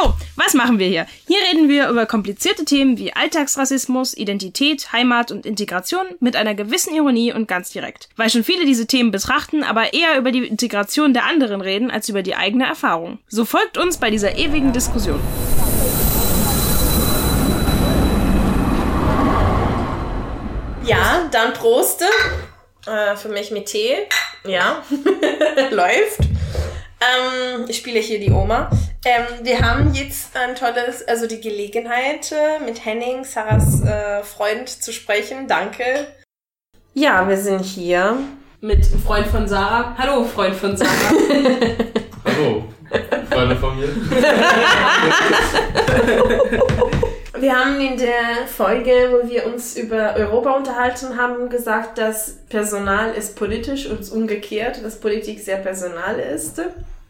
So, was machen wir hier? Hier reden wir über komplizierte Themen wie Alltagsrassismus, Identität, Heimat und Integration mit einer gewissen Ironie und ganz direkt. Weil schon viele diese Themen betrachten, aber eher über die Integration der anderen reden als über die eigene Erfahrung. So folgt uns bei dieser ewigen Diskussion. Ja, dann Proste. Äh, für mich mit Tee. Ja, läuft. Ähm, ich spiele hier die Oma. Ähm, wir haben jetzt ein tolles, also die Gelegenheit, äh, mit Henning, Sarahs äh, Freund, zu sprechen. Danke. Ja, wir sind hier. Mit Freund von Sarah. Hallo, Freund von Sarah. Hallo, Freunde von mir. Wir haben in der Folge, wo wir uns über Europa unterhalten haben, gesagt, dass Personal ist politisch und umgekehrt, dass Politik sehr personal ist.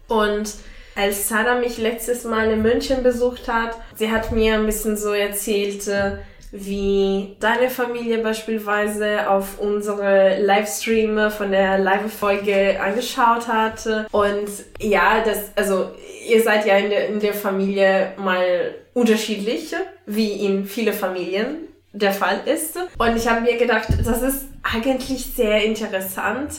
Und als Sarah mich letztes Mal in München besucht hat, sie hat mir ein bisschen so erzählt, äh, wie deine Familie beispielsweise auf unsere Livestream von der Live-Folge angeschaut hat. Und ja, das, also ihr seid ja in der, in der Familie mal unterschiedlich, wie in viele Familien der Fall ist. Und ich habe mir gedacht, das ist eigentlich sehr interessant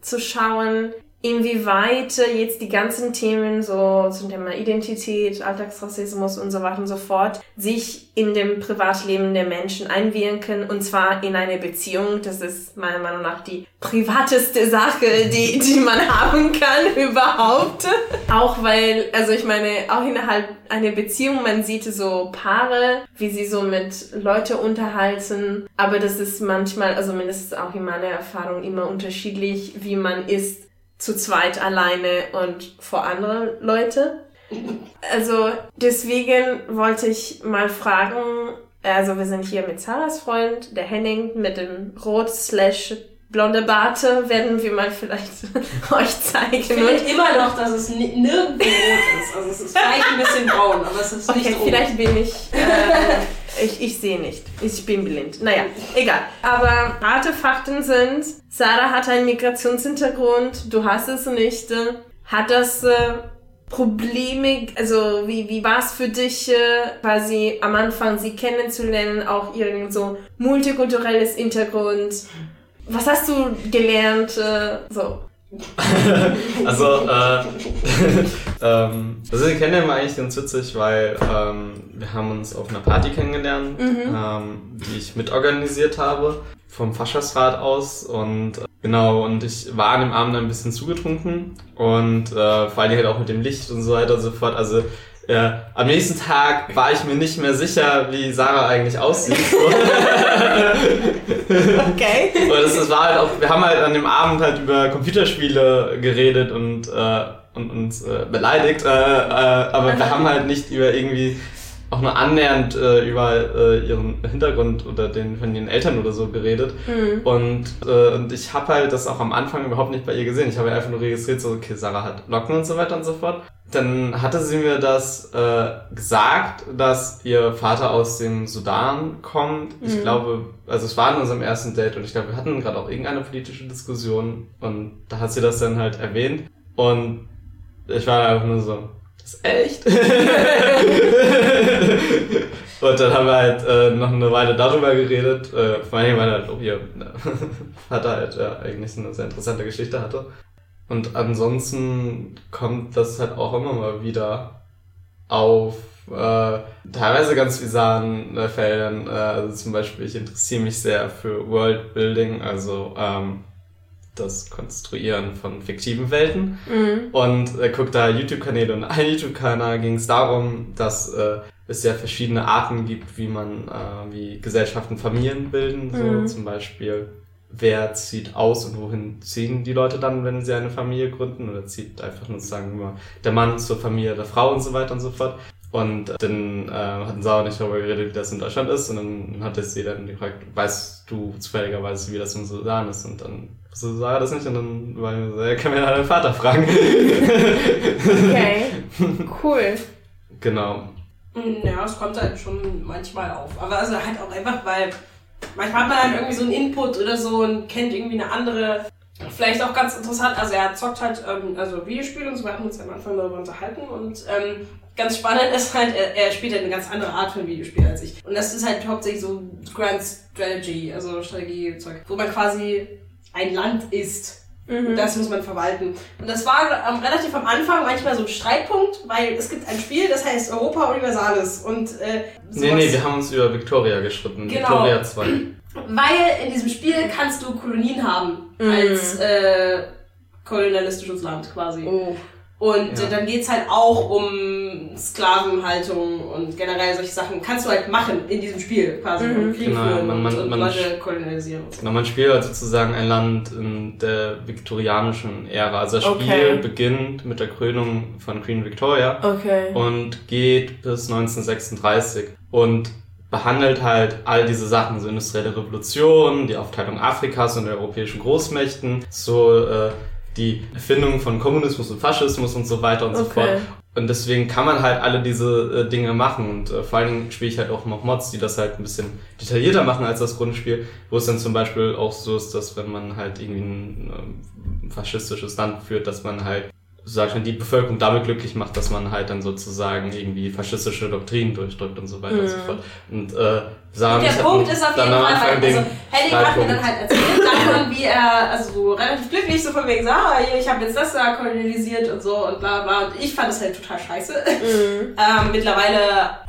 zu schauen, inwieweit jetzt die ganzen Themen so zum Thema Identität, Alltagsrassismus und so weiter und so fort sich in dem Privatleben der Menschen einwirken und zwar in eine Beziehung. Das ist meiner Meinung nach die privateste Sache, die, die man haben kann überhaupt. Auch weil, also ich meine, auch innerhalb einer Beziehung, man sieht so Paare, wie sie so mit Leute unterhalten, aber das ist manchmal, also mindestens auch in meiner Erfahrung immer unterschiedlich, wie man ist zu zweit alleine und vor andere Leute. Also deswegen wollte ich mal fragen, also wir sind hier mit Sarahs Freund, der Henning mit dem rot slash blonde Barte, werden wir mal vielleicht euch zeigen. Ich finde immer noch, dass es nirgendwo rot ist. Also es ist vielleicht ein bisschen braun, aber es ist nicht okay, rot. vielleicht bin ich, äh, ich, ich sehe nicht. Ich bin blind. Naja, egal. Aber harte Fakten sind, Sarah hat einen Migrationshintergrund, du hast es nicht. Hat das äh, Probleme, also wie, wie war es für dich, äh, quasi am Anfang sie kennenzulernen, auch irgend so multikulturelles Hintergrund? Was hast du gelernt? Äh, so. also, äh, ähm, also wir kennen ihn eigentlich ganz witzig, weil ähm, wir haben uns auf einer Party kennengelernt, ähm, die ich mitorganisiert habe, vom Faschersrat aus und äh, genau, und ich war an dem Abend ein bisschen zugetrunken und äh, vor allem halt auch mit dem Licht und so weiter und so fort, also äh, am nächsten Tag war ich mir nicht mehr sicher, wie Sarah eigentlich aussieht. Okay. Und das, das war halt auch, wir haben halt an dem Abend halt über Computerspiele geredet und, äh, und uns äh, beleidigt, äh, äh, aber wir haben halt nicht über irgendwie auch nur annähernd äh, über äh, ihren Hintergrund oder den von ihren Eltern oder so geredet. Hm. Und, äh, und ich habe halt das auch am Anfang überhaupt nicht bei ihr gesehen. Ich habe einfach nur registriert, so, okay, Sarah hat Locken und so weiter und so fort. Dann hatte sie mir das äh, gesagt, dass ihr Vater aus dem Sudan kommt. Ich Mhm. glaube, also es war in unserem ersten Date und ich glaube, wir hatten gerade auch irgendeine politische Diskussion und da hat sie das dann halt erwähnt und ich war einfach nur so, das ist echt? und dann haben wir halt äh, noch eine Weile darüber geredet, äh, vor allem weil halt auch ihr Vater halt ja, eigentlich eine sehr interessante Geschichte hatte. Und ansonsten kommt das halt auch immer mal wieder auf äh, teilweise ganz bizarren äh, Feldern. Äh, also zum Beispiel, ich interessiere mich sehr für Worldbuilding, also ähm, das Konstruieren von fiktiven Welten. Mhm. Und äh, gucke da YouTube-Kanäle und ein YouTube-Kanal ging es darum, dass äh, es ja verschiedene Arten gibt, wie man, äh, wie Gesellschaften Familien bilden. So Mhm. zum Beispiel, wer zieht aus und wohin ziehen die Leute dann, wenn sie eine Familie gründen? Oder zieht einfach nur sagen wir, der Mann zur Familie der Frau und so weiter und so fort. Und dann äh, hatten Sarah nicht darüber geredet, wie das in Deutschland ist. Und dann hat sie dann gefragt, weißt du zufälligerweise, wie das im Sudan ist? Und dann wusste Sarah das nicht. Und dann war ich so, ja, kann mir deinen Vater fragen. okay, cool. Genau. Ja, es kommt halt schon manchmal auf. Aber also halt auch einfach, weil manchmal hat man halt irgendwie so einen Input oder so und kennt irgendwie eine andere Vielleicht auch ganz interessant, also er zockt halt ähm, also Videospiele und so, wir haben uns am Anfang darüber unterhalten und ähm, ganz spannend ist halt, er, er spielt halt eine ganz andere Art von Videospiel als ich. Und das ist halt hauptsächlich so Grand Strategy, also Strategiezeug, wo man quasi ein Land ist. Und das muss man verwalten. Und das war ähm, relativ am Anfang manchmal so ein Streitpunkt, weil es gibt ein Spiel, das heißt Europa Universalis. Und, äh, Nee, nee, wir haben uns über Victoria geschritten. Genau. Victoria 2. Weil in diesem Spiel kannst du Kolonien haben als äh, kolonialistisches Land quasi. Oh. Und Ja. dann geht's halt auch um Sklavenhaltung und generell solche Sachen. Kannst du halt machen in diesem Spiel quasi. Und Krieg Genau, führen man- man- und, man- Leute so. Genau, man spielt halt sozusagen ein Land in der viktorianischen Ära. Also das Spiel Okay. beginnt mit der Krönung von Queen Victoria Okay. und geht bis 1936 und behandelt halt all diese Sachen, so industrielle Revolution, die Aufteilung Afrikas und der europäischen Großmächten, so äh, die Erfindung von Kommunismus und Faschismus und so weiter und so Okay. fort. Und deswegen kann man halt alle diese äh, Dinge machen. Und äh, vor allen Dingen spiele ich halt auch noch Mods, die das halt ein bisschen detaillierter machen als das Grundspiel, wo es dann zum Beispiel auch so ist, dass wenn man halt irgendwie ein ähm, faschistisches Land führt, dass man halt sag ich mal, die Bevölkerung damit glücklich macht, dass man halt dann sozusagen irgendwie faschistische Doktrinen durchdrückt und so weiter und so fort. Und äh, Sarah Und der Punkt ist auf jeden Fall, halt, den also Henning hat mir dann halt erzählt davon, wie er, also so relativ glücklich, so von wegen, so, ah, hier, ich habe jetzt das da kolonialisiert und so und bla bla. Und ich fand das halt total scheiße. ähm, mittlerweile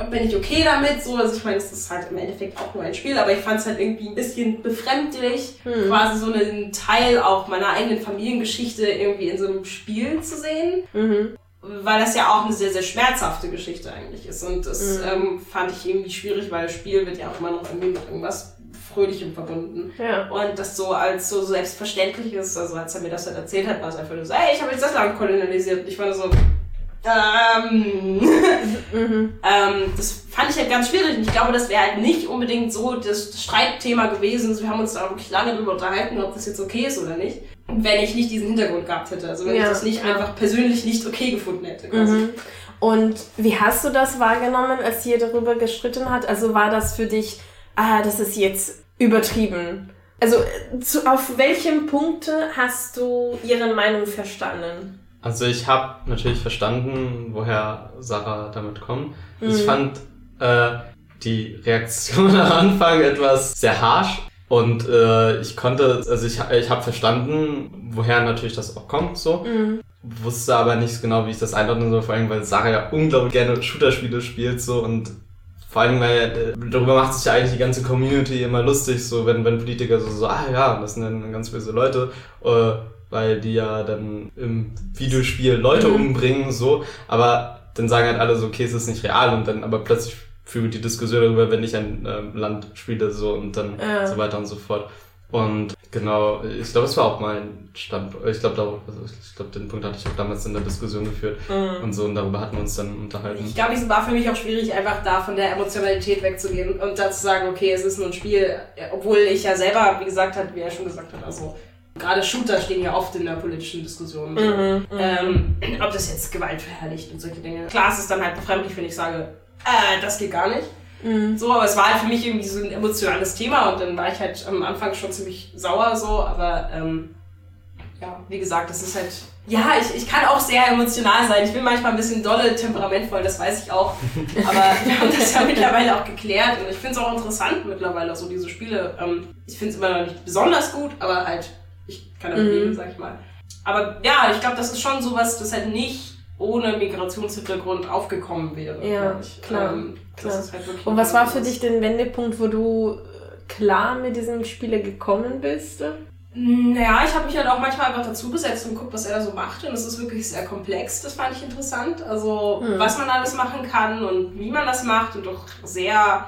bin ich okay damit, so, also ich meine, es ist halt im Endeffekt auch nur ein Spiel, aber ich fand es halt irgendwie ein bisschen befremdlich, quasi so einen Teil auch meiner eigenen Familiengeschichte irgendwie in so einem Spiel zu sehen Mhm. Weil das ja auch eine sehr, sehr schmerzhafte Geschichte eigentlich ist. Und das ähm, fand ich irgendwie schwierig, weil das Spiel wird ja auch immer noch irgendwie mit irgendwas Fröhlichem verbunden. Ja. Und das so als so selbstverständlich ist, also als er mir das dann erzählt hat, war es einfach nur so, ey, ich habe jetzt das Land kolonialisiert. Und ich war so, ähm, ähm, das fand ich halt ganz schwierig. Und ich glaube, das wäre halt nicht unbedingt so das Streitthema gewesen. Wir haben uns da wirklich lange drüber unterhalten, ob das jetzt okay ist oder nicht. Wenn ich nicht diesen Hintergrund gehabt hätte. Also wenn Ja, ich das nicht einfach persönlich nicht okay gefunden hätte. Quasi. Mhm. Und wie hast du das wahrgenommen, als ihr darüber gestritten hat? Also war das für dich, ah, das ist jetzt übertrieben? Also äh, zu, auf welchem Punkte hast du ihre Meinung verstanden? Also ich habe natürlich verstanden, woher Sarah damit kommt. Ich fand äh, die Reaktion am Anfang etwas sehr harsh und äh, ich konnte, also ich, ich habe verstanden, woher natürlich das auch kommt, so. Wusste aber nicht genau, wie ich das einordnen soll, vor allem weil Sarah ja unglaublich gerne Shooter-Spiele spielt so. Und vor allem, weil äh, darüber macht sich ja eigentlich die ganze Community immer lustig, so wenn, wenn Politiker so, so, ah ja, das sind dann ganz böse Leute, äh, weil die ja dann im Videospiel Leute umbringen, so, aber dann sagen halt alle so, okay, es ist nicht real und dann aber plötzlich führt die Diskussion darüber, wenn ich ein ähm, Land spiele, so und dann Ja. so weiter und so fort. Und genau, ich glaube, es war auch mein Standpunkt. Ich glaube, da- also ich glaube, den Punkt hatte ich auch damals in der Diskussion geführt und so und darüber hatten wir uns dann unterhalten. Ich glaube, es war für mich auch schwierig, einfach da von der Emotionalität wegzugehen und da zu sagen, okay, es ist nur ein Spiel, obwohl ich ja selber, wie gesagt hat, wie er schon gesagt hat, also gerade Shooter stehen ja oft in der politischen Diskussion. Ähm, ob das jetzt Gewalt verherrlicht und solche Dinge. Klar, es ist dann halt befremdlich, wenn ich sage, äh, das geht gar nicht. So, aber es war halt für mich irgendwie so ein emotionales Thema und dann war ich halt am Anfang schon ziemlich sauer so, aber ähm, ja, wie gesagt, das ist halt. Ja, ich, ich kann auch sehr emotional sein. Ich bin manchmal ein bisschen dolle temperamentvoll, das weiß ich auch. Aber wir haben das ja mittlerweile auch geklärt und ich finde es auch interessant mittlerweile, so diese Spiele. Ähm, ich finde es immer noch nicht besonders gut, aber halt, ich kann damit leben, sag ich mal. Aber ja, ich glaube, das ist schon sowas, das halt nicht ohne Migrationshintergrund aufgekommen wäre. Ja, klar, Ähm, klar. halt Und was war für dich der Wendepunkt, wo du äh, klar mit diesem Spiele gekommen bist? Naja, ich habe mich halt auch manchmal einfach dazu gesetzt und guckt, was er da so macht. Und es ist wirklich sehr komplex. Das fand ich interessant. Also, was man alles machen kann und wie man das macht und doch sehr.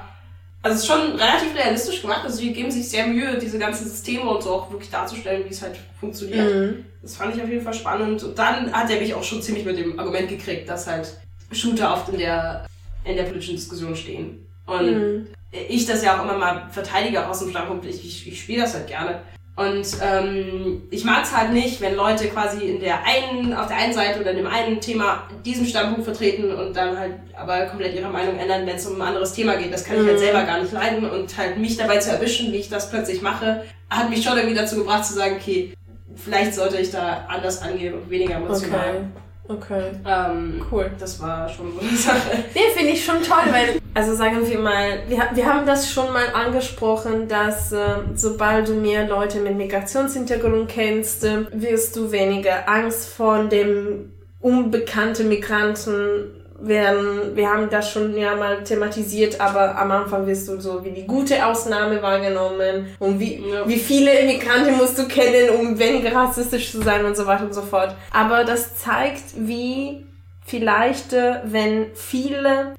Also, es ist schon relativ realistisch gemacht. Also, die geben sich sehr Mühe, diese ganzen Systeme und so auch wirklich darzustellen, wie es halt funktioniert. Das fand ich auf jeden Fall spannend. Und dann hat er mich auch schon ziemlich mit dem Argument gekriegt, dass halt Shooter oft in der in der politischen Diskussion stehen. Und Mhm. ich das ja auch immer mal verteidige, auch aus dem Standpunkt, ich, ich, ich spiele das halt gerne. Und ähm, ich mag es halt nicht, wenn Leute quasi in der einen, auf der einen Seite oder in dem einen Thema diesen Standpunkt vertreten und dann halt aber komplett ihre Meinung ändern, wenn es um ein anderes Thema geht. Das kann ich halt Mhm. selber gar nicht leiden und halt mich dabei zu erwischen, wie ich das plötzlich mache, hat mich schon irgendwie dazu gebracht zu sagen, okay, vielleicht sollte ich da anders angehen und weniger emotional. Okay. Okay. Ähm, Cool. Das war schon so eine Sache. Nee, finde ich schon toll, weil, also sagen wir mal, wir, wir haben das schon mal angesprochen, dass äh, sobald du mehr Leute mit Migrationshintergrund kennst, äh, wirst du weniger Angst vor dem unbekannten Migranten werden. Wir haben das schon ja mal thematisiert, aber am Anfang wirst du so wie die gute Ausnahme wahrgenommen und wie, Ja. wie viele Immigranten musst du kennen, um weniger rassistisch zu sein und so weiter und so fort. Aber das zeigt, wie vielleicht, äh, wenn viele,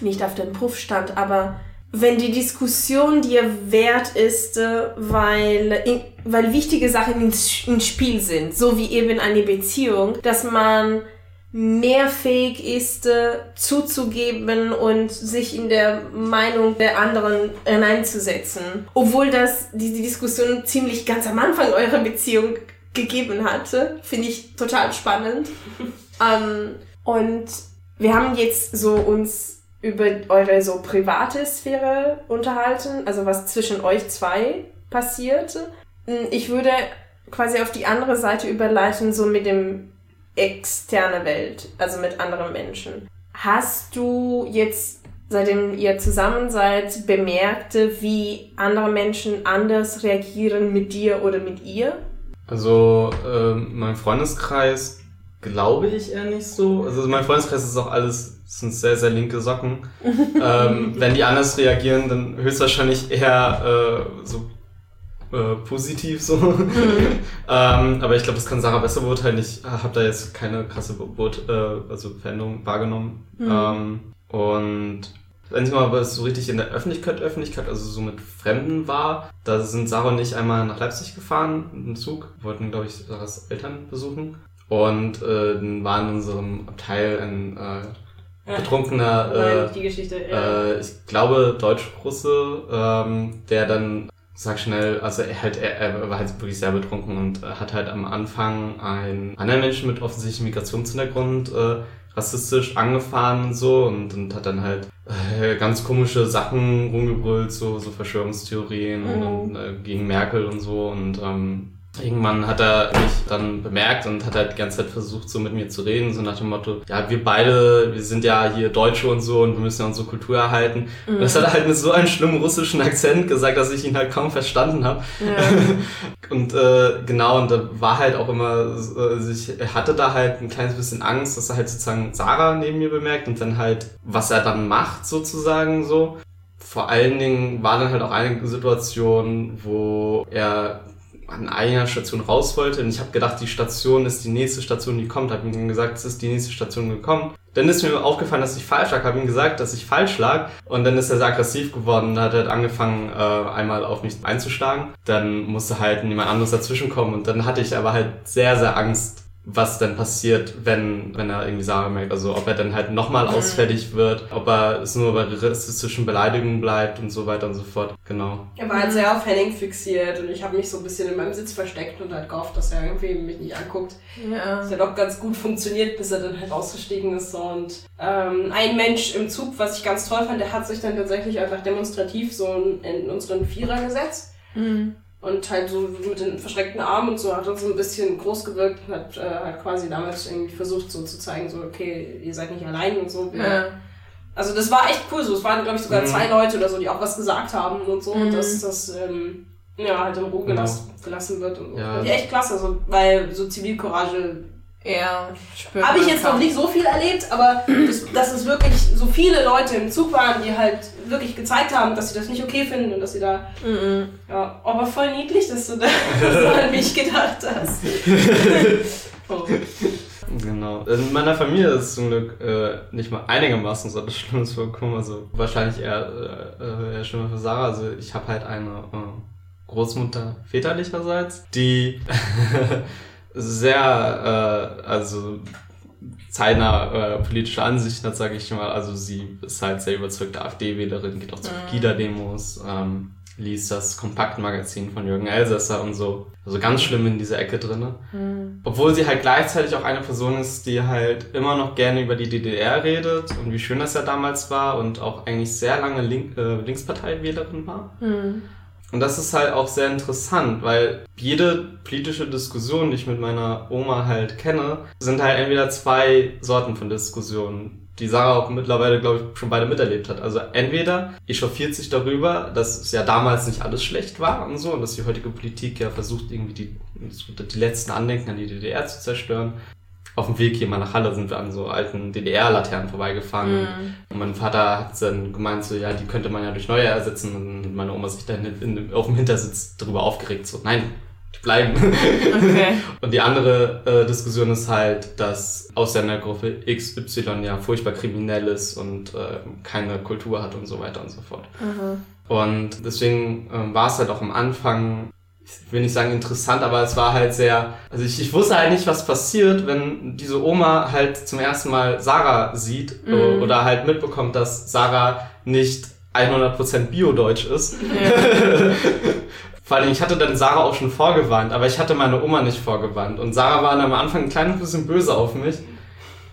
nicht auf dem Prüfstand, aber wenn die Diskussion dir wert ist, äh, weil, in, weil wichtige Sachen ins, ins Spiel sind, so wie eben eine Beziehung, dass man mehr fähig ist, äh, zuzugeben und sich in der Meinung der anderen hineinzusetzen. Obwohl das die, die Diskussion ziemlich ganz am Anfang eurer Beziehung gegeben hatte, finde ich total spannend. ähm, und wir haben jetzt so uns über eure so private Sphäre unterhalten, also was zwischen euch zwei passiert. Ich würde quasi auf die andere Seite überleiten, so mit dem externe Welt, also mit anderen Menschen. Hast du jetzt, seitdem ihr zusammen seid, bemerkt, wie andere Menschen anders reagieren mit dir oder mit ihr? Also, ähm, mein Freundeskreis glaube ich eher nicht so. Also, mein Freundeskreis ist auch alles, sind sehr, sehr linke Socken. ähm, wenn die anders reagieren, dann höchstwahrscheinlich eher äh, so äh, positiv so. ähm, aber ich glaube, das kann Sarah besser beurteilen. Ich habe da jetzt keine krasse Beurt äh, also Veränderung wahrgenommen. Ähm, und wenn ich mal so richtig in der Öffentlichkeit, Öffentlichkeit, also so mit Fremden war, da sind Sarah und ich einmal nach Leipzig gefahren mit dem Zug, wollten, glaube ich, Sarahs Eltern besuchen. Und äh, dann war in unserem Abteil ein äh, betrunkener, Nein, äh, die Geschichte. Ja. äh, ich glaube, Deutsch-Russe, ähm, der dann, sag schnell, also er, halt, er, er war halt wirklich sehr betrunken und äh, hat halt am Anfang einen anderen Menschen mit offensichtlichem Migrationshintergrund äh, rassistisch angefahren und so und, und hat dann halt äh, ganz komische Sachen rumgebrüllt, so, so Verschwörungstheorien Mhm. und äh, gegen Merkel und so und ähm, Irgendwann hat er mich dann bemerkt und hat halt die ganze Zeit versucht, so mit mir zu reden, so nach dem Motto, ja, wir beide, wir sind ja hier Deutsche und so und wir müssen ja unsere Kultur erhalten. Und das hat er halt mit so einem schlimmen russischen Akzent gesagt, dass ich ihn halt kaum verstanden habe. und äh, genau, und da war halt auch immer, so, also ich hatte da halt ein kleines bisschen Angst, dass er halt sozusagen Sarah neben mir bemerkt und dann halt, was er dann macht sozusagen so. Vor allen Dingen war dann halt auch eine Situation, wo er an einer Station raus wollte und ich habe gedacht, die Station ist die nächste Station, die kommt. Habe ihm gesagt, es ist die nächste Station gekommen. Dann ist mir aufgefallen, dass ich falsch lag. Habe ihm gesagt, dass ich falsch lag und dann ist er sehr aggressiv geworden und hat halt angefangen, äh, einmal auf mich einzuschlagen. Dann musste halt niemand anderes dazwischen kommen und dann hatte ich aber halt sehr, sehr Angst, was dann passiert, wenn, wenn er irgendwie Sarah merkt. Also ob er dann halt nochmal ausfällig wird, ob er es nur bei rassistischen Beleidigungen bleibt und so weiter und so fort. Genau. Er war halt sehr auf Henning fixiert und ich habe mich so ein bisschen in meinem Sitz versteckt und halt gehofft, dass er irgendwie mich nicht anguckt. Ja. Das hat auch ganz gut funktioniert, bis er dann halt ausgestiegen ist. Und ähm, ein Mensch im Zug, was ich ganz toll fand, der hat sich dann tatsächlich einfach demonstrativ so in, in unseren Vierer gesetzt. Mhm. Und halt so mit den verschreckten Armen und so hat uns so ein bisschen groß gewirkt und hat äh, halt quasi damit irgendwie versucht so zu zeigen, so okay, ihr seid nicht allein und so. Ja. Also das war echt cool so. Es waren, glaube ich, sogar Mhm. zwei Leute oder so, die auch was gesagt haben und so. Mhm. Und dass das ähm, ja, halt in Ruhe Genau. gelassen, gelassen wird. Und Ja. ich echt klasse, so, weil so Zivilcourage Ja, spürt habe ich jetzt noch nicht so viel erlebt, aber das, dass es wirklich so viele Leute im Zug waren, die halt wirklich gezeigt haben, dass sie das nicht okay finden und dass sie da, Mhm. ja, aber voll niedlich, dass du da du an mich gedacht hast. oh. Genau. In meiner Familie ist zum Glück äh, nicht mal einigermaßen so etwas Schlimmes vorgekommen. Also wahrscheinlich eher, äh, eher schlimmer für Sarah. Also ich habe halt eine äh, Großmutter väterlicherseits, die sehr, äh, also zeitnah äh, politische Ansichten hat, sage ich mal. Also sie ist halt sehr überzeugte AfD-Wählerin, geht auch zu Pegida-Demos, ähm, liest das Kompaktmagazin von Jürgen Elsässer und so. Also ganz schlimm in dieser Ecke drinne. Obwohl sie halt gleichzeitig auch eine Person ist, die halt immer noch gerne über die DDR redet und wie schön das ja damals war und auch eigentlich sehr lange Link, äh, Linksparteiwählerin war. Und das ist halt auch sehr interessant, weil jede politische Diskussion, die ich mit meiner Oma halt kenne, sind halt entweder zwei Sorten von Diskussionen, die Sarah auch mittlerweile, glaube ich, schon beide miterlebt hat. Also entweder echauffiert sich darüber, dass es ja damals nicht alles schlecht war und so, und dass die heutige Politik ja versucht, irgendwie die, die letzten Andenken an die DDR zu zerstören. Auf dem Weg hier mal nach Halle sind wir an so alten DDR-Laternen vorbeigefahren. Und mein Vater hat dann gemeint, so, ja, die könnte man ja durch neue ersetzen. Und meine Oma sich dann in, in, auf dem Hintersitz darüber aufgeregt, so, nein, die bleiben. Okay. Und die andere äh, Diskussion ist halt, dass Ausländergruppe XY ja furchtbar kriminell ist und äh, keine Kultur hat und so weiter und so fort. Und deswegen ähm, war es halt auch am Anfang, ich will nicht sagen interessant, aber es war halt sehr, also ich, ich wusste halt nicht, was passiert, wenn diese Oma halt zum ersten Mal Sarah sieht äh, oder halt mitbekommt, dass Sarah nicht 100% Bio-Deutsch ist. Vor allem, ich hatte dann Sarah auch schon vorgewarnt, aber ich hatte meine Oma nicht vorgewarnt. Und Sarah war dann am Anfang ein kleines bisschen böse auf mich.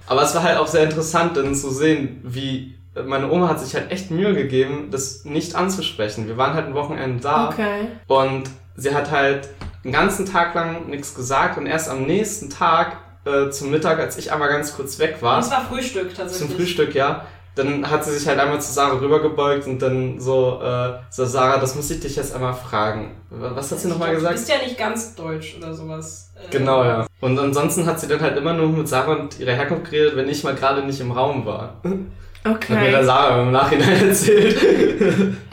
Aber es war halt auch sehr interessant, dann zu sehen, wie meine Oma hat sich halt echt Mühe gegeben, das nicht anzusprechen. Wir waren halt ein Wochenende da Okay. und sie hat halt den ganzen Tag lang nichts gesagt und erst am nächsten Tag äh, zum Mittag, als ich einmal ganz kurz weg war, Das war Frühstück tatsächlich. zum Frühstück, ja. Dann hat sie sich halt einmal zu Sarah rübergebeugt und dann so, äh, so Sarah, das muss ich dich jetzt einmal fragen. Was hat sie nochmal Du gesagt? bist ja nicht ganz deutsch oder sowas. Äh, Genau, ja. Und ansonsten hat sie dann halt immer nur mit Sarah und ihrer Herkunft geredet, wenn ich mal gerade nicht im Raum war. Hat mir Okay. Sarah im Nachhinein erzählt.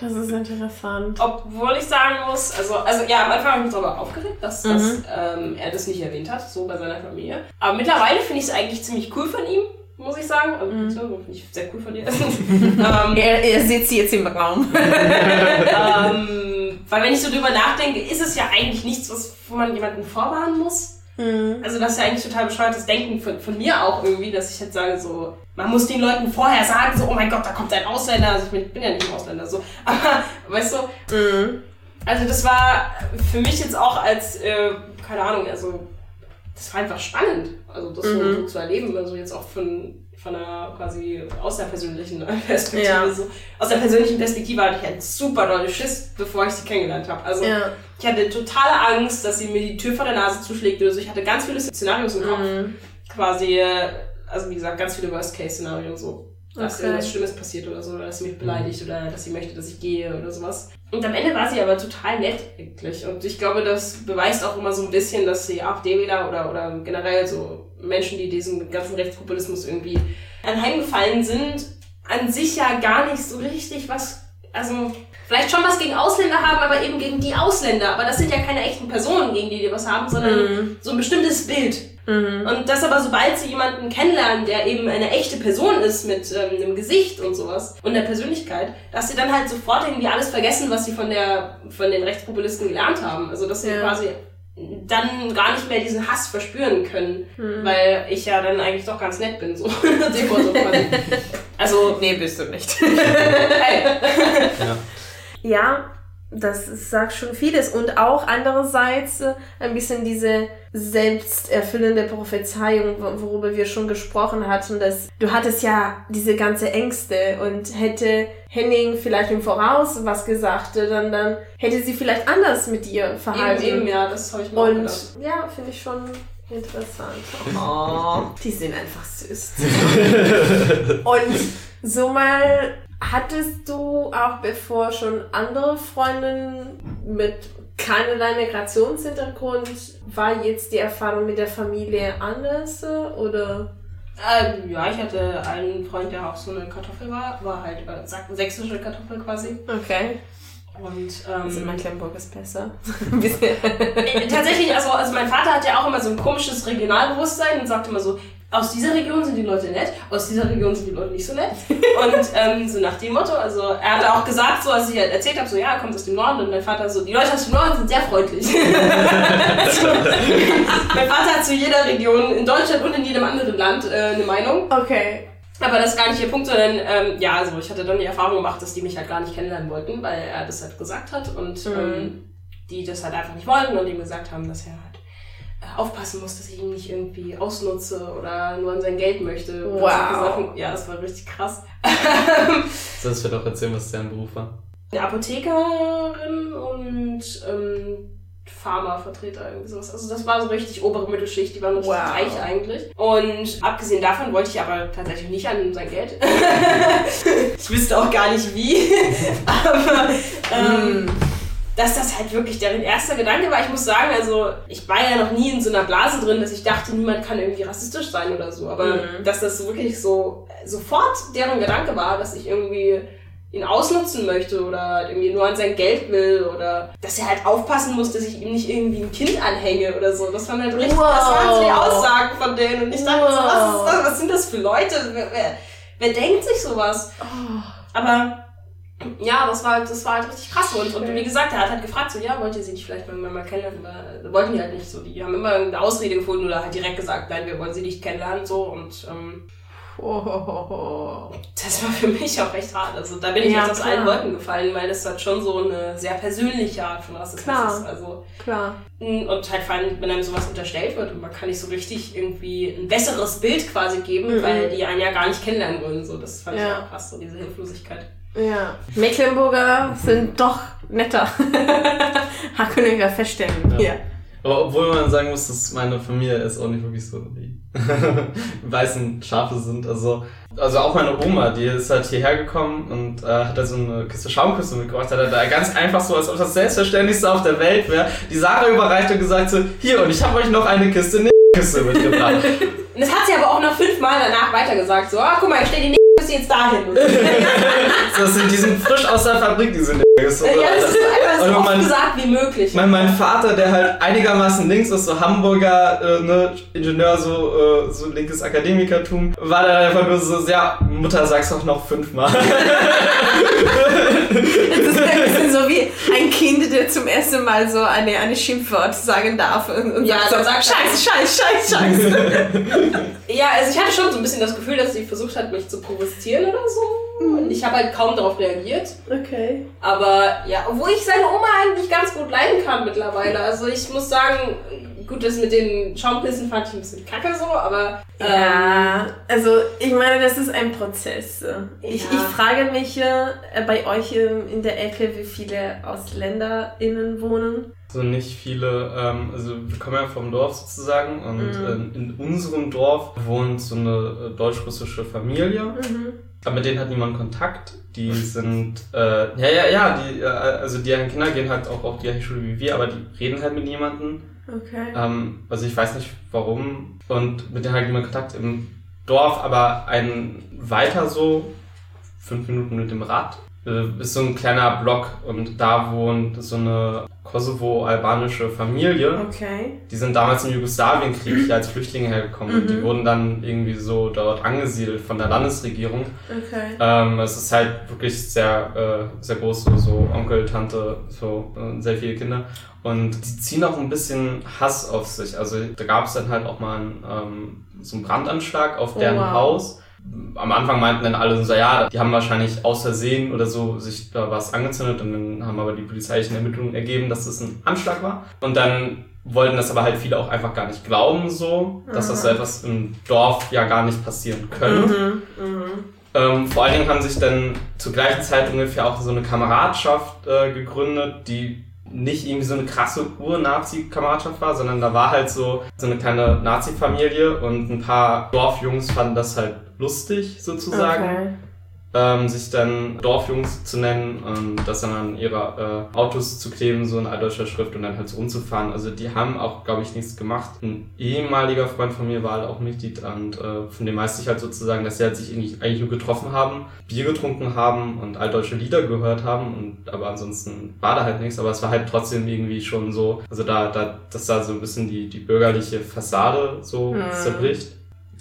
Das ist interessant. Obwohl ich sagen muss, also, also ja, am Anfang habe ich mich darüber aufgeregt, dass, dass Mhm. ähm, er das nicht erwähnt hat, so bei seiner Familie. Aber mittlerweile finde ich es eigentlich ziemlich cool von ihm, muss ich sagen. Also, Mhm. finde ich sehr cool von dir. ähm, Er, er sitzt jetzt im Raum. ähm, weil wenn ich so drüber nachdenke, ist es ja eigentlich nichts, was, wo man jemanden vorwarnen muss. Also das ist ja eigentlich total bescheuertes Denken von, von mir auch irgendwie, dass ich jetzt sage so, man muss den Leuten vorher sagen, so, oh mein Gott, da kommt ein Ausländer. Also ich bin, bin ja nicht ein Ausländer, so. Aber, weißt du, Mhm. also das war für mich jetzt auch als, äh, keine Ahnung, also das war einfach spannend, also das so, Mhm. so zu erleben, also jetzt auch von, von einer quasi aus der persönlichen Perspektive Ja. so. Aus der persönlichen Perspektive hatte ich einen super dolle Schiss, bevor ich sie kennengelernt habe. Also Ja. ich hatte totale Angst, dass sie mir die Tür vor der Nase zuschlägt oder so. Ich hatte ganz viele Szenarios im Kopf, Mhm. quasi, äh, also wie gesagt, ganz viele Worst-Case-Szenarien so. Dass Okay. irgendwas Schlimmes passiert oder so, oder dass sie mich beleidigt oder dass sie möchte, dass ich gehe oder sowas. Und am Ende war sie aber total nett eigentlich. Und ich glaube, das beweist auch immer so ein bisschen, dass die AfD-Wähler oder, oder generell so Menschen, die diesem ganzen Rechtspopulismus irgendwie anheimgefallen sind, an sich ja gar nicht so richtig was, also vielleicht schon was gegen Ausländer haben, aber eben gegen die Ausländer. Aber das sind ja keine echten Personen, gegen die die was haben, sondern so ein bestimmtes Bild. Und das aber, sobald sie jemanden kennenlernen, der eben eine echte Person ist mit ähm, einem Gesicht und sowas und der Persönlichkeit, dass sie dann halt sofort irgendwie alles vergessen, was sie von der von den Rechtspopulisten gelernt haben. Also dass sie Ja. quasi dann gar nicht mehr diesen Hass verspüren können, weil ich ja dann eigentlich doch ganz nett bin, so. Also, Nee, bist du nicht. hey. Ja. Ja, das sagt schon vieles. Und auch andererseits äh, ein bisschen diese selbsterfüllende Prophezeiung, wo- worüber wir schon gesprochen hatten, dass du hattest ja diese ganze Ängste und hätte Henning vielleicht im Voraus was gesagt, dann, dann hätte sie vielleicht anders mit dir eben, verhalten. eben, ja, das habe ich mir Und gedacht. ja, finde ich schon interessant. Oh, die sind einfach süß. Und so mal, hattest du auch bevor schon andere Freundinnen mit keinerlei Migrationshintergrund, war jetzt die Erfahrung mit der Familie anders oder? Ähm, ja, ich hatte einen Freund, der auch so eine Kartoffel war, war halt äh, sächsische Kartoffel quasi. Okay. Und Also ähm, Mecklenburg ist besser. Äh, tatsächlich, also, also mein Vater hat ja auch immer so ein komisches Regionalbewusstsein und sagt immer so, aus dieser Region sind die Leute nett, aus dieser Region sind die Leute nicht so nett. Und ähm, so nach dem Motto, also er hat auch gesagt, so als ich halt erzählt habe, so ja, er kommt aus dem Norden und mein Vater so, die Leute aus dem Norden sind sehr freundlich. so, mein Vater hat zu jeder Region in Deutschland und in jedem anderen Land äh, eine Meinung. Okay. Aber das ist gar nicht der Punkt, sondern ähm, ja, also ich hatte dann die Erfahrung gemacht, dass die mich halt gar nicht kennenlernen wollten, weil er das halt gesagt hat und Mhm. ähm, die das halt einfach nicht wollten und ihm gesagt haben, dass er halt aufpassen muss, dass ich ihn nicht irgendwie ausnutze oder nur an sein Geld möchte. Wow. Sachen. Ja, das war richtig krass. Das wird doch erzählen, was dein Beruf war. Eine Apothekerin und ähm, Pharmavertreter, irgendwie sowas. Also das war so richtig obere Mittelschicht, die waren richtig Wow. reich eigentlich. Und abgesehen davon wollte ich aber tatsächlich nicht an sein Geld. ich wüsste auch gar nicht wie. aber ähm, dass das halt wirklich deren erster Gedanke war. Ich muss sagen, also ich war ja noch nie in so einer Blase drin, dass ich dachte, niemand kann irgendwie rassistisch sein oder so. Aber Mhm. dass das wirklich so sofort deren Gedanke war, dass ich irgendwie ihn ausnutzen möchte oder halt irgendwie nur an sein Geld will oder dass er halt aufpassen muss, dass ich ihm nicht irgendwie ein Kind anhänge oder so. Das waren halt richtig, das waren so die Wow. Aussagen von denen und ich dachte so, was, ist Wow. das, was sind das für Leute? Wer, wer, wer denkt sich sowas? Aber ja, das war halt, das war halt richtig krass. Und, und wie gesagt, er hat halt gefragt, so, ja, wollt ihr sie nicht vielleicht mal, mal kennenlernen? Aber wollten die halt nicht so. Die haben immer eine Ausrede gefunden oder halt direkt gesagt, nein, wir wollen sie nicht kennenlernen, so. Und ähm, das war für mich auch recht hart. Also da bin ich Ja, jetzt aus klar. allen Wolken gefallen, weil das halt schon so eine sehr persönliche Art von Rassismus Klar. ist. Also, Klar. und halt vor allem, wenn einem sowas unterstellt wird und man kann nicht so richtig irgendwie ein besseres Bild quasi geben, Mhm. weil die einen ja gar nicht kennenlernen wollen. So, das fand ich Ja. auch krass, so diese Hilflosigkeit. Ja. Mecklenburger sind doch netter. Ha, können wir feststellen. Ja. Hier. Aber obwohl man sagen muss, dass meine Familie ist auch nicht wirklich so die weißen Schafe sind. Also, also auch meine Oma, die ist halt hierher gekommen und äh, hat da so eine Kiste Schaumküsse mitgebracht. Hat er da ganz einfach so, als ob das Selbstverständlichste auf der Welt wäre, die Sarah überreicht und gesagt so, hier, und ich habe euch noch eine Kiste Küsse mitgebracht. Und das hat sie aber auch noch fünfmal danach weitergesagt. So, ah, guck mal, ich stell die nicht jetzt dahin. das sind, die sind frisch aus der Fabrik, diese Küsse. ja, das ist einfach so oft mein- gesagt wie möglich. Mein, mein Vater, der halt einigermaßen links ist, so Hamburger, äh, ne, Ingenieur, so, äh, so linkes Akademikertum, war dann einfach nur so, ja, Mutter, sag's doch noch fünfmal. Das ist ein bisschen so wie ein Kind, der zum ersten Mal so eine, eine Schimpfwort sagen darf und, und Ja, sagt so, sagt er- Scheiß, Scheiß, Scheiß, Scheiß. Ja, also ich hatte schon so ein bisschen das Gefühl, dass sie versucht hat, mich zu provozieren oder so. Und ich habe halt kaum darauf reagiert. Okay. Aber ja, obwohl ich seine Oma eigentlich ganz gut leiden kann mittlerweile. Also ich muss sagen, gut, das mit den Schaumkissen fand ich ein bisschen kacke so, aber ähm, Ja, also ich meine, das ist ein Prozess. Ich, Ja. ich frage mich äh, bei euch in der Ecke, wie viele AusländerInnen wohnen. So nicht viele, ähm, also wir kommen ja vom Dorf sozusagen und Mhm. ähm, in unserem Dorf wohnt so eine äh, deutsch-russische Familie. Mhm. Aber mit denen hat niemand Kontakt. Die sind, äh, ja, ja, ja, die, äh, also deren Kinder gehen halt auch auf die gleiche Schule wie wir, aber die reden halt mit niemandem. Okay. Ähm, also ich weiß nicht warum. Und mit denen halt niemand Kontakt im Dorf, aber ein weiter so, fünf Minuten mit dem Rad, äh, ist so ein kleiner Block und da wohnt so eine kosovo-albanische Familie. Okay. Die sind damals im Jugoslawienkrieg hier als Flüchtlinge hergekommen und die Mhm. wurden dann irgendwie so dort angesiedelt von der Landesregierung. Okay. Ähm, es ist halt wirklich sehr, äh, sehr groß, so, so Onkel, Tante, so äh, sehr viele Kinder. Und die ziehen auch ein bisschen Hass auf sich. Also da gab es dann halt auch mal einen, ähm, so einen Brandanschlag auf Oh, deren wow. Haus. Am Anfang meinten dann alle so, ja, die haben wahrscheinlich aus Versehen oder so sich da was angezündet und dann haben aber die polizeilichen Ermittlungen ergeben, dass das ein Anschlag war. Und dann wollten das aber halt viele auch einfach gar nicht glauben so, dass das so Aha. etwas im Dorf ja gar nicht passieren könnte. Mhm. Mhm. Ähm, vor allen Dingen haben sich dann zur gleichen Zeit ungefähr auch so eine Kameradschaft äh, gegründet, die nicht irgendwie so eine krasse Ur-Nazi-Kameradschaft war, sondern da war halt so, so eine kleine Nazi-Familie und ein paar Dorfjungs fanden das halt lustig sozusagen, Okay. Ähm, sich dann Dorfjungs zu nennen und das dann an ihre äh, Autos zu kleben, so in altdeutscher Schrift und dann halt so rumzufahren. Also die haben auch, glaube ich, nichts gemacht. Ein ehemaliger Freund von mir war halt auch Mitglied und äh, von dem weiß ich halt sozusagen, dass sie halt sich eigentlich nur getroffen haben, Bier getrunken haben und altdeutsche Lieder gehört haben und aber ansonsten war da halt nichts, aber es war halt trotzdem irgendwie schon so, also da, da, dass da so ein bisschen die, die bürgerliche Fassade so Mhm. zerbricht.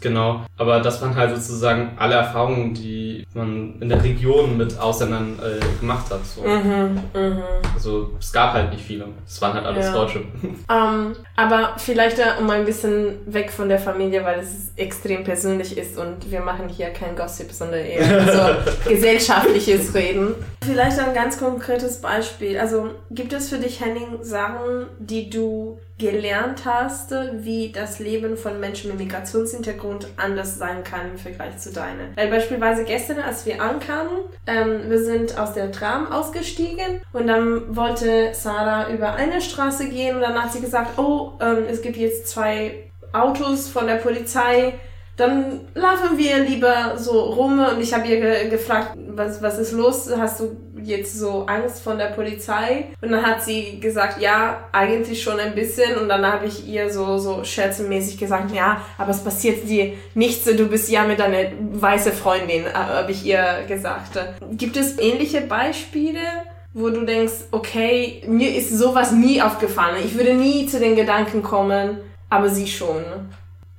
Genau, aber das waren halt sozusagen alle Erfahrungen, die die man in der Region mit Ausländern äh, gemacht hat. So. Mhm, mhm. Also es gab halt nicht viele. Es waren halt alles Ja. Deutsche. Ähm, aber vielleicht äh, um ein bisschen weg von der Familie, weil es extrem persönlich ist und wir machen hier kein Gossip, sondern eher so gesellschaftliches Reden. Vielleicht ein ganz konkretes Beispiel. Also gibt es für dich, Henning, Sachen, die du gelernt hast, wie das Leben von Menschen mit Migrationshintergrund anders sein kann im Vergleich zu deinem? Weil beispielsweise gestern, als wir ankamen, ähm, wir sind aus der Tram ausgestiegen und dann wollte Sarah über eine Straße gehen und dann hat sie gesagt, oh, ähm, es gibt jetzt zwei Autos von der Polizei. Dann laufen wir lieber so rum und ich habe ihr ge gefragt, was, was ist los? Hast du jetzt so Angst von der Polizei? Und dann hat sie gesagt, ja, eigentlich schon ein bisschen. Und dann habe ich ihr so, so scherzenmäßig gesagt, ja, aber es passiert dir nichts, du bist ja mit deiner weiße Freundin, äh, habe ich ihr gesagt. Gibt es ähnliche Beispiele? wo du denkst, okay, mir ist sowas nie aufgefallen. Ich würde nie zu den Gedanken kommen, aber sie schon.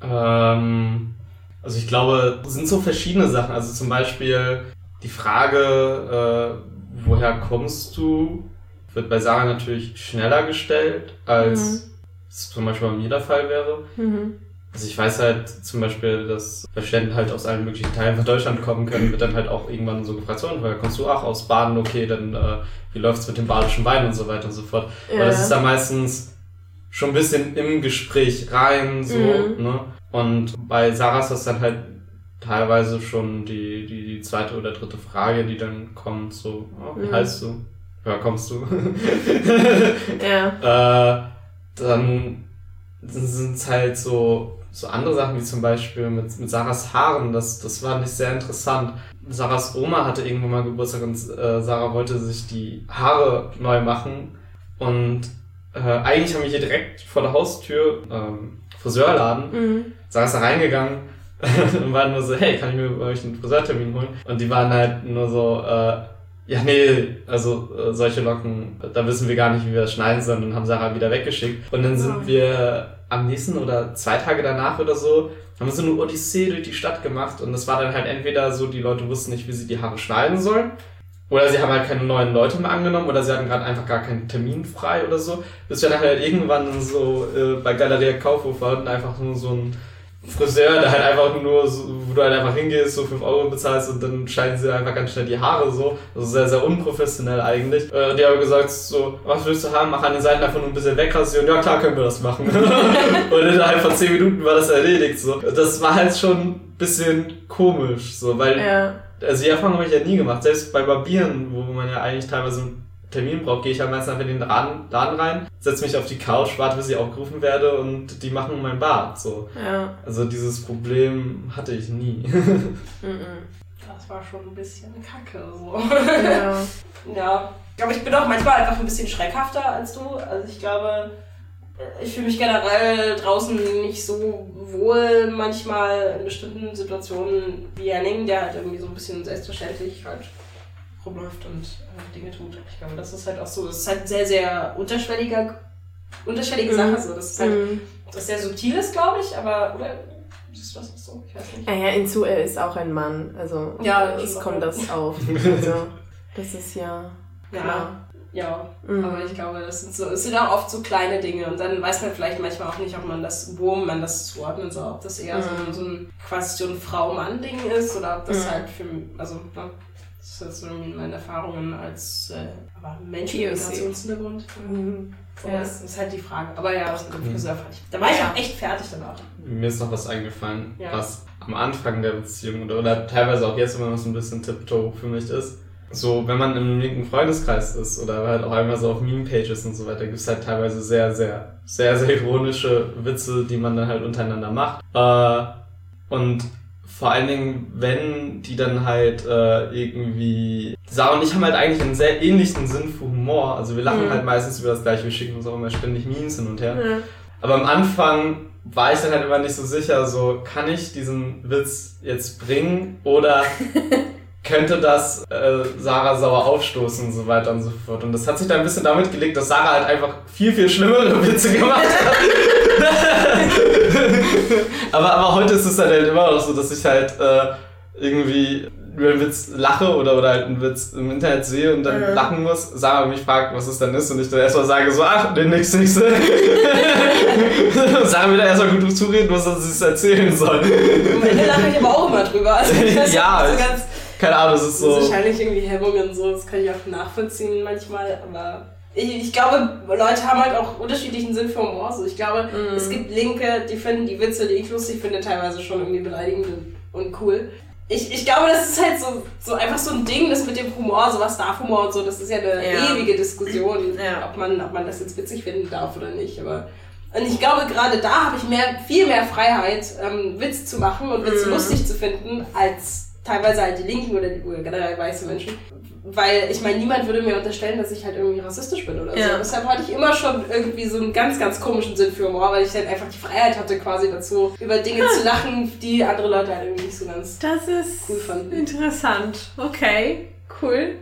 Ähm, also ich glaube, es sind so verschiedene Sachen. Also zum Beispiel die Frage, äh, woher kommst du, wird bei Sarah natürlich schneller gestellt, als es zum Beispiel bei mir der Fall wäre. Mhm. Also ich weiß halt zum Beispiel, dass Studenten halt aus allen möglichen Teilen von Deutschland kommen können, wird dann halt auch irgendwann so gefragt, so, und woher kommst du? Ach, aus Baden, okay, dann äh, wie läuft's mit dem badischen Wein und so weiter und so fort. Aber das ist dann meistens schon ein bisschen im Gespräch rein, so, Mhm. ne? Und bei Sarah ist das dann halt teilweise schon die, die, die zweite oder dritte Frage, die dann kommt, so, oh, wie Mhm. heißt du? Woher kommst du? Ja. äh, dann sind es halt so, so andere Sachen, wie zum Beispiel mit, mit Sarahs Haaren. Das, das war nicht sehr interessant. Sarahs Oma hatte irgendwann mal Geburtstag und äh, Sarah wollte sich die Haare neu machen. Und äh, eigentlich haben wir hier direkt vor der Haustür ähm, Friseurladen. Mhm. Sarah ist da reingegangen und war nur so, hey, kann ich mir bei euch einen Friseurtermin holen? Und die waren halt nur so, äh, ja, nee, also äh, solche Locken, da wissen wir gar nicht, wie wir das schneiden sollen und haben Sarah wieder weggeschickt. Und dann sind Oh. wir am nächsten oder zwei Tage danach oder so, haben wir so eine Odyssee durch die Stadt gemacht und das war dann halt entweder so, die Leute wussten nicht, wie sie die Haare schneiden sollen. Oder sie haben halt keine neuen Leute mehr angenommen oder sie hatten gerade einfach gar keinen Termin frei oder so. Bis wir dann halt irgendwann so äh, bei Galeria Kaufhof waren und einfach nur so ein Friseur, der halt einfach nur, so, wo du halt einfach hingehst, so 5 Euro bezahlst und dann schneiden sie einfach ganz schnell die Haare so. Also sehr, sehr unprofessionell eigentlich. Äh, die haben gesagt so, was willst du haben? Mach an den Seiten einfach nur ein bisschen wegrasieren. Ja klar, können wir das machen. und innerhalb von 10 Minuten war das erledigt so. Das war halt schon ein bisschen komisch so, weil Ja. also die Erfahrung habe ich ja nie gemacht. Selbst bei Barbieren, wo man ja eigentlich teilweise Termin braucht, gehe ich ja meistens einfach in den Laden, Laden rein, setze mich auf die Couch, warte, bis ich aufgerufen werde und die machen mein Bad. So. Ja. Also dieses Problem hatte ich nie. Mhm. Das war schon ein bisschen kacke. So. Ja. Ja, aber ich bin auch manchmal einfach ein bisschen schreckhafter als du. Also ich glaube, ich fühle mich generell draußen nicht so wohl manchmal in bestimmten Situationen wie Henning, der halt irgendwie so ein bisschen selbstverständlich halt rumläuft und äh, Dinge tut. Ich glaube, das ist halt auch so, das ist halt sehr, sehr unterschwelliger, unterschwellige Mhm. Sache. So. Das ist halt Mhm. das sehr subtiles, glaube ich, aber oder ist das auch so? Ich weiß nicht. Ja, ja, hinzu, er ist auch ein Mann. Also, Ja, es kommt das auf. Also, das ist ja Ja. klar. Ja, Mhm. aber ich glaube, das sind so, es sind auch oft so kleine Dinge und dann weiß man vielleicht manchmal auch nicht, ob man das, wo man das zuordnen soll, ob das eher so, Mhm. ein, so ein quasi so ein Frau-Mann-Ding ist oder ob das Mhm. halt für, also, ne, das ist so meine Erfahrungen als äh, aber Mensch mit. Migrationshintergrund. Mhm. So, Ja. Das ist halt die Frage. Aber ja, das mit dem Friseur fand ich. Da war ich auch echt fertig danach. Mir ist noch was eingefallen, Ja. was am Anfang der Beziehung oder, oder teilweise auch jetzt, wenn man so ein bisschen tiptoe für mich ist. So, wenn man im linken Freundeskreis ist oder halt auch einmal so auf Meme-Pages und so weiter, gibt es halt teilweise sehr, sehr, sehr, sehr ironische Witze, die man dann halt untereinander macht. Äh, und vor allen Dingen, wenn die dann halt äh, irgendwie. Sarah und ich haben halt eigentlich einen sehr ähnlichen Sinn für Humor. Also wir lachen Mhm. halt meistens über das gleiche, wir schicken uns auch immer ständig Memes hin und her. Ja. Aber am Anfang war ich dann halt immer nicht so sicher, so kann ich diesen Witz jetzt bringen oder könnte das äh, Sarah sauer aufstoßen und so weiter und so fort. Und das hat sich dann ein bisschen damit gelegt, dass Sarah halt einfach viel, viel schlimmere Witze gemacht hat. aber, aber heute ist es halt, halt immer noch so, dass ich halt äh, irgendwie über einen Witz lache oder, oder halt einen Witz im Internet sehe und dann Mhm. lachen muss, Sarah mich fragt, was es dann ist und ich dann erstmal sage so, ach, nee, nix, nix. Sarah mir dann erstmal gut zureden, was sie es erzählen soll. Ende lache ich aber auch immer drüber. Also Ja, ist so ganz, Keine Ahnung, das ist so. ist wahrscheinlich irgendwie Hemmungen, so, das kann ich auch nachvollziehen manchmal, aber ich, glaube, Leute haben halt auch unterschiedlichen Sinn für Humor. So, ich glaube, Mhm. es gibt Linke, die finden die Witze, die ich lustig finde, teilweise schon irgendwie beleidigend und- cool. Ich, ich glaube, das ist halt so, so einfach so ein Ding, das mit dem Humor, so was darf Humor und so, das ist ja eine Ja. ewige Diskussion, Ja. ob, man, ob man das jetzt witzig finden darf oder nicht. Aber und ich glaube, gerade da habe ich mehr, viel mehr Freiheit, ähm, Witz zu machen und Witz Mhm. lustig zu finden, als teilweise halt die Linken oder, die, oder generell weiße Menschen. Weil ich meine, niemand würde mir unterstellen, dass ich halt irgendwie rassistisch bin oder so. Ja. Deshalb hatte ich immer schon irgendwie so einen ganz, ganz komischen Sinn für Humor, weil ich dann einfach die Freiheit hatte, quasi dazu, über Dinge zu lachen, die andere Leute halt irgendwie nicht so ganz Das ist cool fanden. interessant. Okay, cool.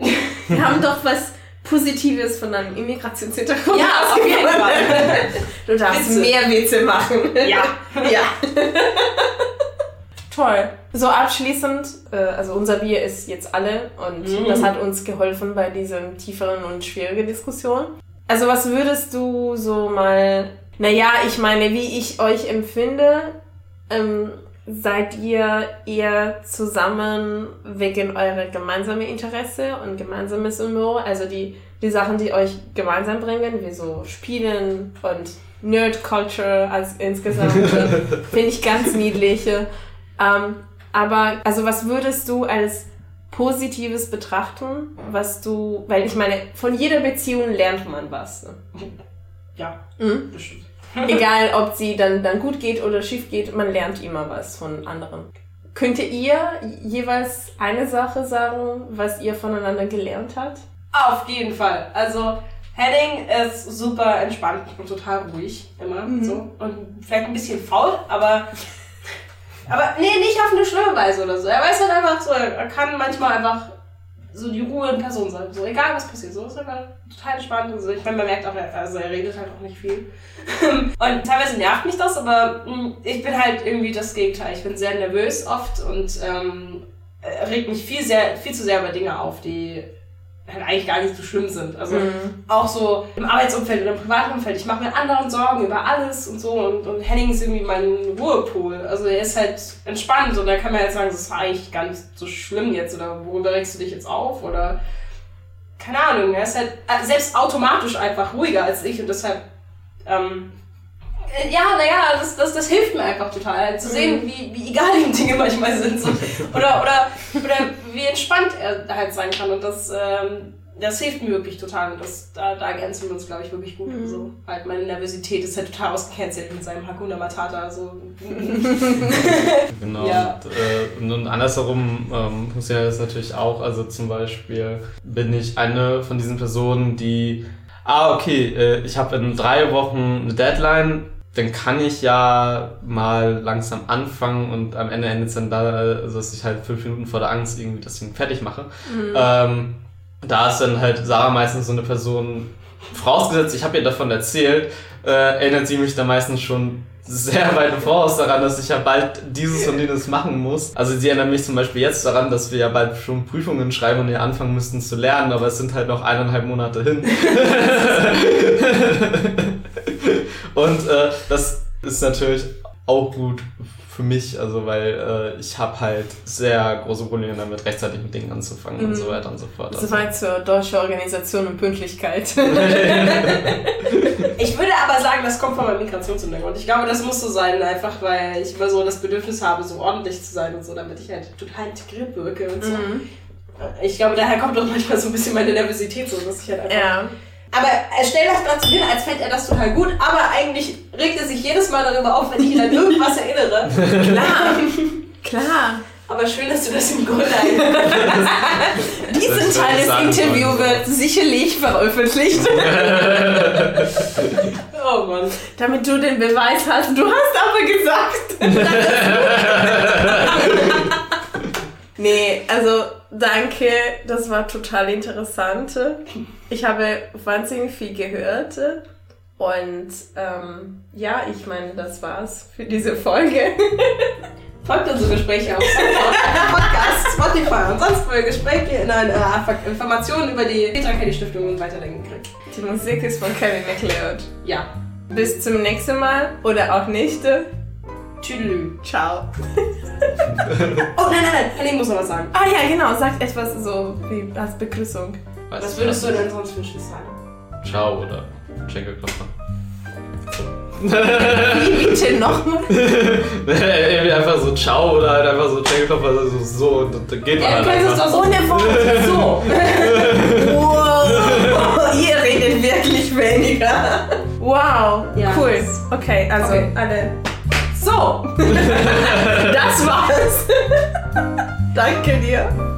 Wir haben doch was Positives von deinem Immigrationshintergrund. Ja, auf jeden. Fall. Du darfst Witze. mehr Witze machen. Ja. ja. Toll. So abschließend, äh, also unser Bier ist jetzt alle und Mhm. das hat uns geholfen bei diesen tieferen und schwierigen Diskussionen. Also was würdest du so mal, naja, ich meine, wie ich euch empfinde, ähm, seid ihr eher zusammen wegen eurer gemeinsamen Interesse und gemeinsames Humor, also die, die Sachen, die euch gemeinsam bringen, wie so Spielen und Nerd Culture als insgesamt, finde ich ganz niedlich. Ähm, aber, also was würdest du als Positives betrachten, was du, weil ich meine, von jeder Beziehung lernt man was. Ne? Ja, Mhm. bestimmt. Egal, ob sie dann, dann gut geht oder schief geht, man lernt immer was von anderen. Könntet ihr jeweils eine Sache sagen, was ihr voneinander gelernt habt? Auf jeden Fall. Also, Henning ist super entspannt und total ruhig immer. Mhm. So. Und vielleicht ein bisschen faul, aber. Aber nee, nicht auf eine schlimme Weise oder so. Er weiß halt einfach so, er kann manchmal einfach so die Ruhe in Person sein. So, egal was passiert. So ist einfach total entspannt und so. Ich meine, man merkt auch, er- also er redet halt auch nicht viel. und teilweise nervt mich das, aber mh, ich bin halt irgendwie das Gegenteil. Ich bin sehr nervös oft und ähm, äh, regt mich viel, sehr, viel zu sehr über Dinge auf, die halt eigentlich gar nicht so schlimm sind. Also Mhm. auch so im Arbeitsumfeld oder im Privatumfeld. Ich mache mir anderen Sorgen über alles und so und, und Henning ist irgendwie mein Ruhepol. Also er ist halt entspannt und da kann man jetzt sagen, das war eigentlich gar nicht so schlimm jetzt oder worüber regst du dich jetzt auf oder keine Ahnung. Er ist halt äh, selbst automatisch einfach ruhiger als ich und deshalb ähm, äh, ja, naja, das, das, das hilft mir einfach total, halt zu sehen, wie, wie egal ihm Dinge manchmal sind. So. Oder, oder, oder wie entspannt er halt sein kann. Und das, ähm, das hilft mir wirklich total. Und das, da, da ergänzen wir uns, glaube ich, wirklich gut. Mhm. So. Halt meine Nervosität ist halt total ausgecancelt mit seinem Hakuna Matata. So. Genau. Ja. Und, äh, und, und andersherum ähm, funktioniert das natürlich auch. Also zum Beispiel bin ich eine von diesen Personen, die, ah, okay, äh, ich habe in drei Wochen eine Deadline, dann kann ich ja mal langsam anfangen und am Ende endet es dann da, also dass ich halt fünf Minuten vor der Angst irgendwie das Ding fertig mache. Ähm, da ist dann halt Sarah meistens so eine Person, vorausgesetzt, ich habe ihr davon erzählt, äh, erinnert sie mich da meistens schon sehr weit voraus daran, dass ich ja bald dieses und jenes machen muss. Also sie erinnert mich zum Beispiel jetzt daran, dass wir ja bald schon Prüfungen schreiben und ja anfangen müssten zu lernen, aber es sind halt noch eineinhalb Monate hin. und äh, das ist natürlich auch gut für mich, also weil äh, ich habe halt sehr große Probleme damit, rechtzeitig mit Dingen anzufangen und so weiter und so fort. Also, Soweit zur deutschen Organisation und Pünktlichkeit. Ich würde aber sagen, das kommt von meinem Migrationshintergrund. Ich glaube, das muss so sein, einfach weil ich immer so das Bedürfnis habe, so ordentlich zu sein und so, damit ich halt total integriert wirke und so. Mhm. Ich glaube, daher kommt auch manchmal so ein bisschen meine Nervosität, so dass ich halt einfach ja. Aber er stellt das dazu hin, als fände er das total gut, aber eigentlich regt er sich jedes Mal darüber auf, wenn ich ihn an irgendwas erinnere. Klar. Klar. Aber schön, dass du das im Grunde. Diesen Teil des Interviews wird sicherlich veröffentlicht, Oh Mann. damit du den Beweis hast. Du hast aber gesagt. nee, also danke, das war total interessant. Ich habe wahnsinnig viel gehört. Und ähm, ja, ich meine, das war's für diese Folge. Folgt unsere Gespräche auf Podcast, Spotify und sonst wo ihr Gespräche, nein, äh, Informationen über die Petra Kelly Stiftung und weiterdenken kriegt. Die Musik ist von Kevin MacLeod. Ja. Bis zum nächsten Mal oder auch nicht. Tüdelü. Ciao. Oh nein, nein, nein, Henning muss noch was sagen. Ah ja, genau, sagt etwas so wie als Begrüßung. Weiß Was würdest du denn sonst für Schiss sagen? Ciao oder Schenkelklopfer. Wie bitte nochmal? Irgendwie einfach so Ciao oder halt einfach so Schenkelklopfer, also so und dann geht man Ja, halt du es einfach. doch so. Ohne Worte. So. Wow. Ihr redet wirklich weniger. Wow. Ja. Cool. Okay, also Okay. alle. So. Das war's. Danke dir.